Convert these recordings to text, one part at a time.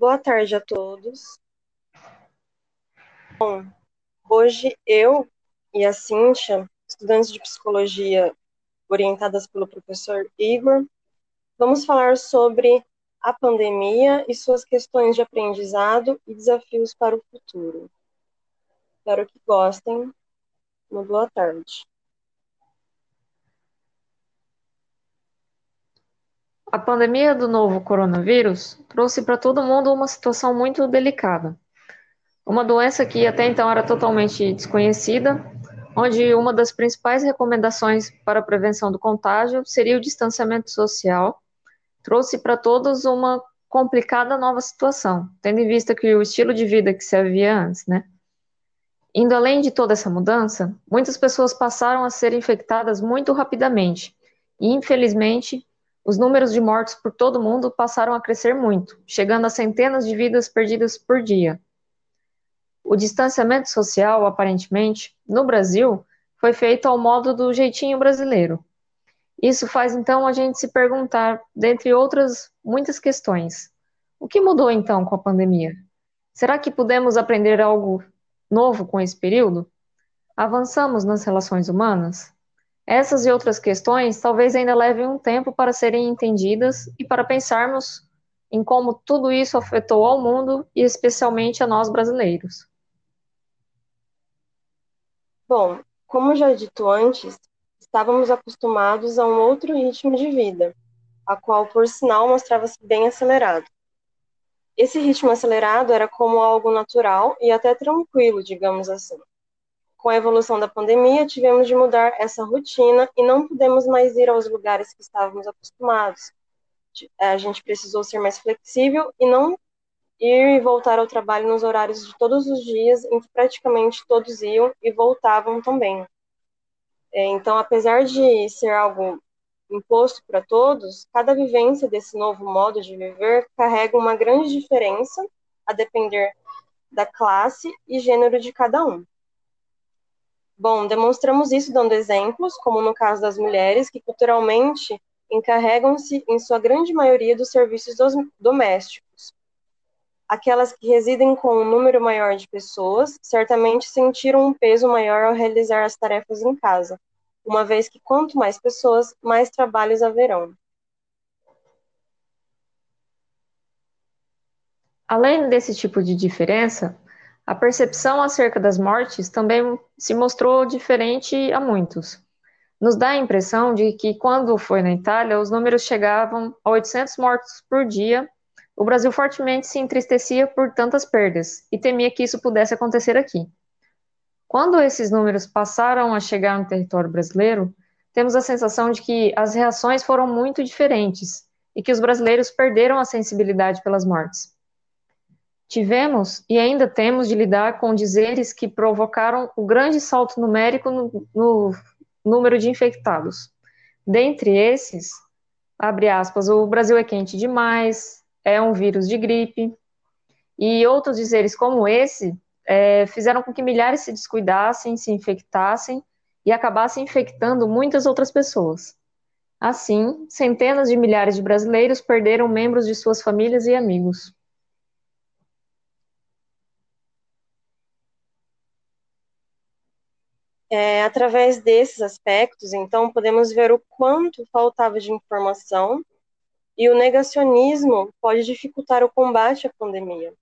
Boa tarde a todos. Bom, hoje eu e a Cíntia, estudantes de psicologia orientadas pelo professor Igor, vamos falar sobre a pandemia e suas questões de aprendizado e desafios para o futuro. Espero que gostem. Uma boa tarde. A pandemia do novo coronavírus trouxe para todo mundo uma situação muito delicada. Uma doença que até então era totalmente desconhecida, onde uma das principais recomendações para a prevenção do contágio seria o distanciamento social, trouxe para todos uma complicada nova situação, tendo em vista que o estilo de vida que se havia antes, né? Indo além de toda essa mudança, muitas pessoas passaram a ser infectadas muito rapidamente e, infelizmente, os números de mortos por todo o mundo passaram a crescer muito, chegando a centenas de vidas perdidas por dia. O distanciamento social, aparentemente, no Brasil, foi feito ao modo do jeitinho brasileiro. Isso faz então a gente se perguntar, dentre outras muitas questões, o que mudou então com a pandemia? Será que pudemos aprender algo novo com esse período? Avançamos nas relações humanas? Essas e outras questões talvez ainda levem um tempo para serem entendidas e para pensarmos em como tudo isso afetou ao mundo e especialmente a nós brasileiros. Bom, como já dito antes, estávamos acostumados a um outro ritmo de vida, a qual, por sinal, mostrava-se bem acelerado. Esse ritmo acelerado era como algo natural e até tranquilo, digamos assim com a evolução da pandemia, tivemos de mudar essa rotina e não podemos mais ir aos lugares que estávamos acostumados. A gente precisou ser mais flexível e não ir e voltar ao trabalho nos horários de todos os dias, em que praticamente todos iam e voltavam também. É, então, apesar de ser algo imposto para todos, cada vivência desse novo modo de viver carrega uma grande diferença a depender da classe e gênero de cada um. Bom, demonstramos isso dando exemplos, como no caso das mulheres, que culturalmente encarregam-se, em sua grande maioria, dos serviços domésticos. Aquelas que residem com um número maior de pessoas certamente sentiram um peso maior ao realizar as tarefas em casa, uma vez que quanto mais pessoas, mais trabalhos haverão. Além desse tipo de diferença, a percepção acerca das mortes também se mostrou diferente a muitos. Nos dá a impressão de que, quando foi na Itália, os números chegavam a 800 mortos por dia. O Brasil fortemente se entristecia por tantas perdas e temia que isso pudesse acontecer aqui. Quando esses números passaram a chegar no território brasileiro, temos a sensação de que as reações foram muito diferentes e que os brasileiros perderam a sensibilidade pelas mortes. Tivemos e ainda temos de lidar com dizeres que provocaram o grande salto numérico no, no número de infectados. Dentre esses, abre aspas, o Brasil é quente demais, é um vírus de gripe, e outros dizeres como esse é, fizeram com que milhares se descuidassem, se infectassem e acabassem infectando muitas outras pessoas. Assim, centenas de milhares de brasileiros perderam membros de suas famílias e amigos. É, através desses aspectos, então, podemos ver o quanto faltava de informação e o negacionismo pode dificultar o combate à pandemia.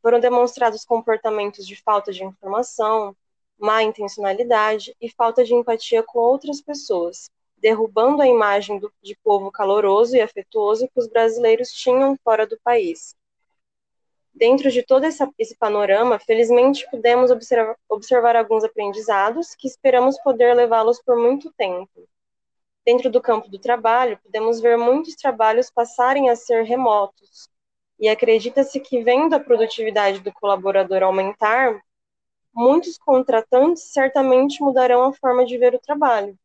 Foram demonstrados comportamentos de falta de informação, má intencionalidade e falta de empatia com outras pessoas, derrubando a imagem do, de povo caloroso e afetuoso que os brasileiros tinham fora do país dentro de todo esse, esse panorama, felizmente pudemos observar, observar alguns aprendizados que esperamos poder levá-los por muito tempo. Dentro do campo do trabalho, podemos ver muitos trabalhos passarem a ser remotos, e acredita-se que, vendo a produtividade do colaborador aumentar, muitos contratantes certamente mudarão a forma de ver o trabalho,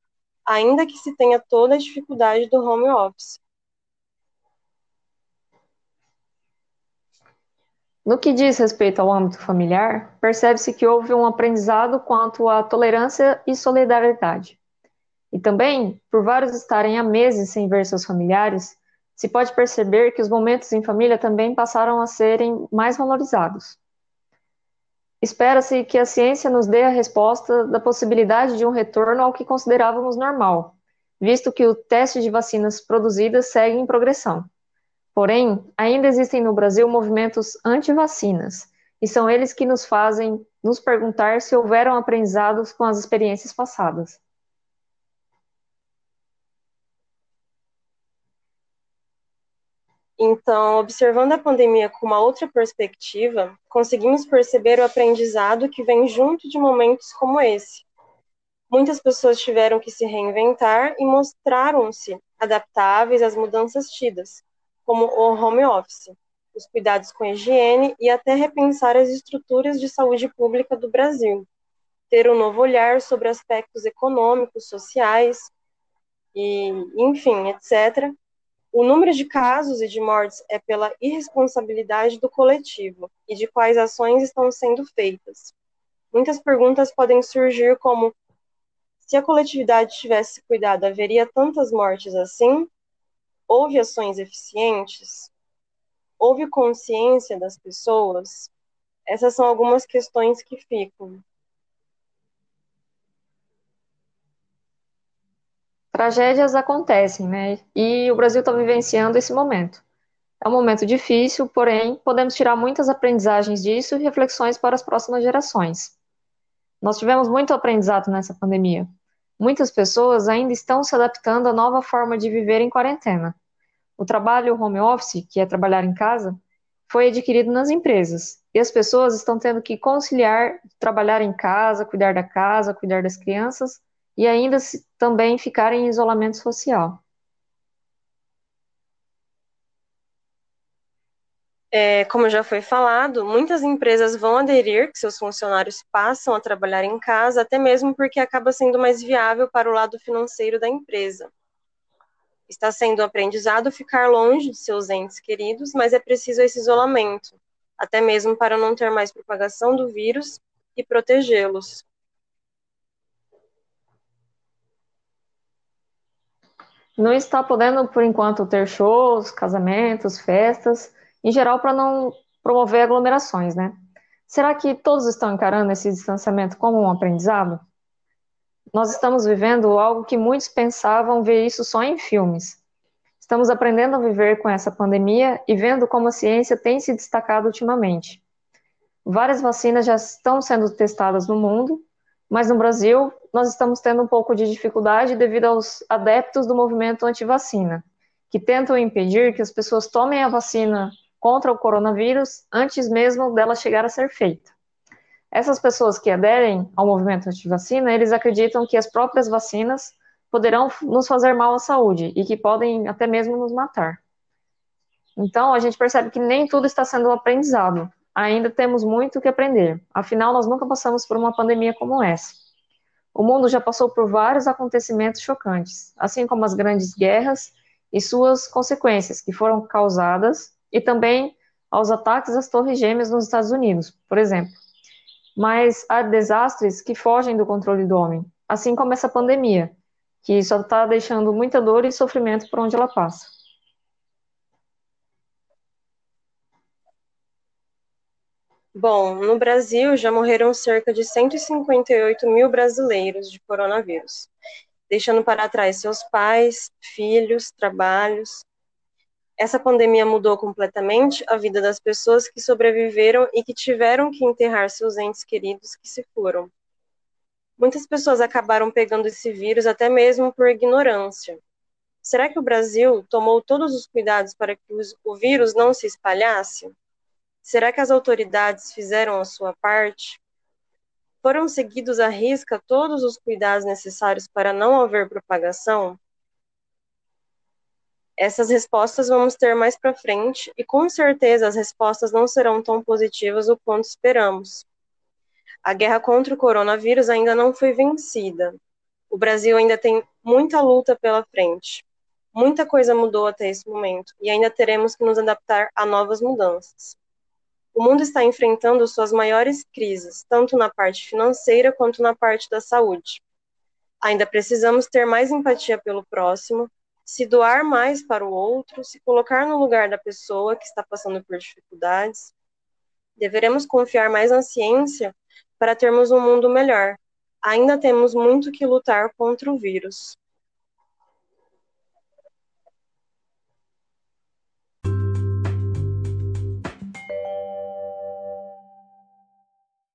ainda que se tenha toda a dificuldade do home office. No que diz respeito ao âmbito familiar, percebe-se que houve um aprendizado quanto à tolerância e solidariedade. E também, por vários estarem há meses sem ver seus familiares, se pode perceber que os momentos em família também passaram a serem mais valorizados. Espera-se que a ciência nos dê a resposta da possibilidade de um retorno ao que considerávamos normal, visto que o teste de vacinas produzidas segue em progressão. Porém, ainda existem no Brasil movimentos anti-vacinas, e são eles que nos fazem nos perguntar se houveram aprendizados com as experiências passadas. Então, observando a pandemia com uma outra perspectiva, conseguimos perceber o aprendizado que vem junto de momentos como esse. Muitas pessoas tiveram que se reinventar e mostraram-se adaptáveis às mudanças tidas, como o home office, os cuidados com a higiene e até repensar as estruturas de saúde pública do Brasil, ter um novo olhar sobre aspectos econômicos, sociais e, enfim, etc. O número de casos e de mortes é pela irresponsabilidade do coletivo e de quais ações estão sendo feitas. Muitas perguntas podem surgir como se a coletividade tivesse cuidado, haveria tantas mortes assim? Houve ações eficientes? houve consciência das pessoas? Essas são algumas questões que ficam. Tragédias acontecem, né? E o Brasil está vivenciando esse momento. É um momento difícil, porém, podemos tirar muitas aprendizagens disso e reflexões para as próximas gerações. Nós tivemos muito aprendizado nessa pandemia. Muitas pessoas ainda estão se adaptando à nova forma de viver em quarentena. O trabalho home office, que é trabalhar em casa, foi adquirido nas empresas. E as pessoas estão tendo que conciliar trabalhar em casa, cuidar da casa, cuidar das crianças e ainda também ficar em isolamento social. É, como já foi falado, muitas empresas vão aderir que seus funcionários passam a trabalhar em casa, até mesmo porque acaba sendo mais viável para o lado financeiro da empresa. Está sendo aprendizado ficar longe de seus entes queridos, mas é preciso esse isolamento, até mesmo para não ter mais propagação do vírus e protegê-los. Não está podendo, por enquanto, ter shows, casamentos, festas, em geral, para não promover aglomerações, né? Será que todos estão encarando esse distanciamento como um aprendizado? Nós estamos vivendo algo que muitos pensavam ver isso só em filmes. Estamos aprendendo a viver com essa pandemia e vendo como a ciência tem se destacado ultimamente. Várias vacinas já estão sendo testadas no mundo, mas no Brasil nós estamos tendo um pouco de dificuldade devido aos adeptos do movimento anti-vacina, que tentam impedir que as pessoas tomem a vacina contra o coronavírus antes mesmo dela chegar a ser feita. Essas pessoas que aderem ao movimento anti-vacina, eles acreditam que as próprias vacinas poderão nos fazer mal à saúde e que podem até mesmo nos matar. Então, a gente percebe que nem tudo está sendo aprendizado. Ainda temos muito que aprender. Afinal, nós nunca passamos por uma pandemia como essa. O mundo já passou por vários acontecimentos chocantes, assim como as grandes guerras e suas consequências, que foram causadas, e também aos ataques às Torres Gêmeas nos Estados Unidos, por exemplo mas há desastres que fogem do controle do homem, assim como essa pandemia, que só está deixando muita dor e sofrimento por onde ela passa. Bom, no Brasil já morreram cerca de 158 mil brasileiros de coronavírus, deixando para trás seus pais, filhos, trabalhos, essa pandemia mudou completamente a vida das pessoas que sobreviveram e que tiveram que enterrar seus entes queridos que se foram. Muitas pessoas acabaram pegando esse vírus até mesmo por ignorância. Será que o Brasil tomou todos os cuidados para que o vírus não se espalhasse? Será que as autoridades fizeram a sua parte? Foram seguidos à risca todos os cuidados necessários para não haver propagação? Essas respostas vamos ter mais para frente e com certeza as respostas não serão tão positivas o quanto esperamos. A guerra contra o coronavírus ainda não foi vencida. O Brasil ainda tem muita luta pela frente. Muita coisa mudou até esse momento e ainda teremos que nos adaptar a novas mudanças. O mundo está enfrentando suas maiores crises, tanto na parte financeira quanto na parte da saúde. Ainda precisamos ter mais empatia pelo próximo, se doar mais para o outro, se colocar no lugar da pessoa que está passando por dificuldades. Deveremos confiar mais na ciência para termos um mundo melhor. Ainda temos muito que lutar contra o vírus.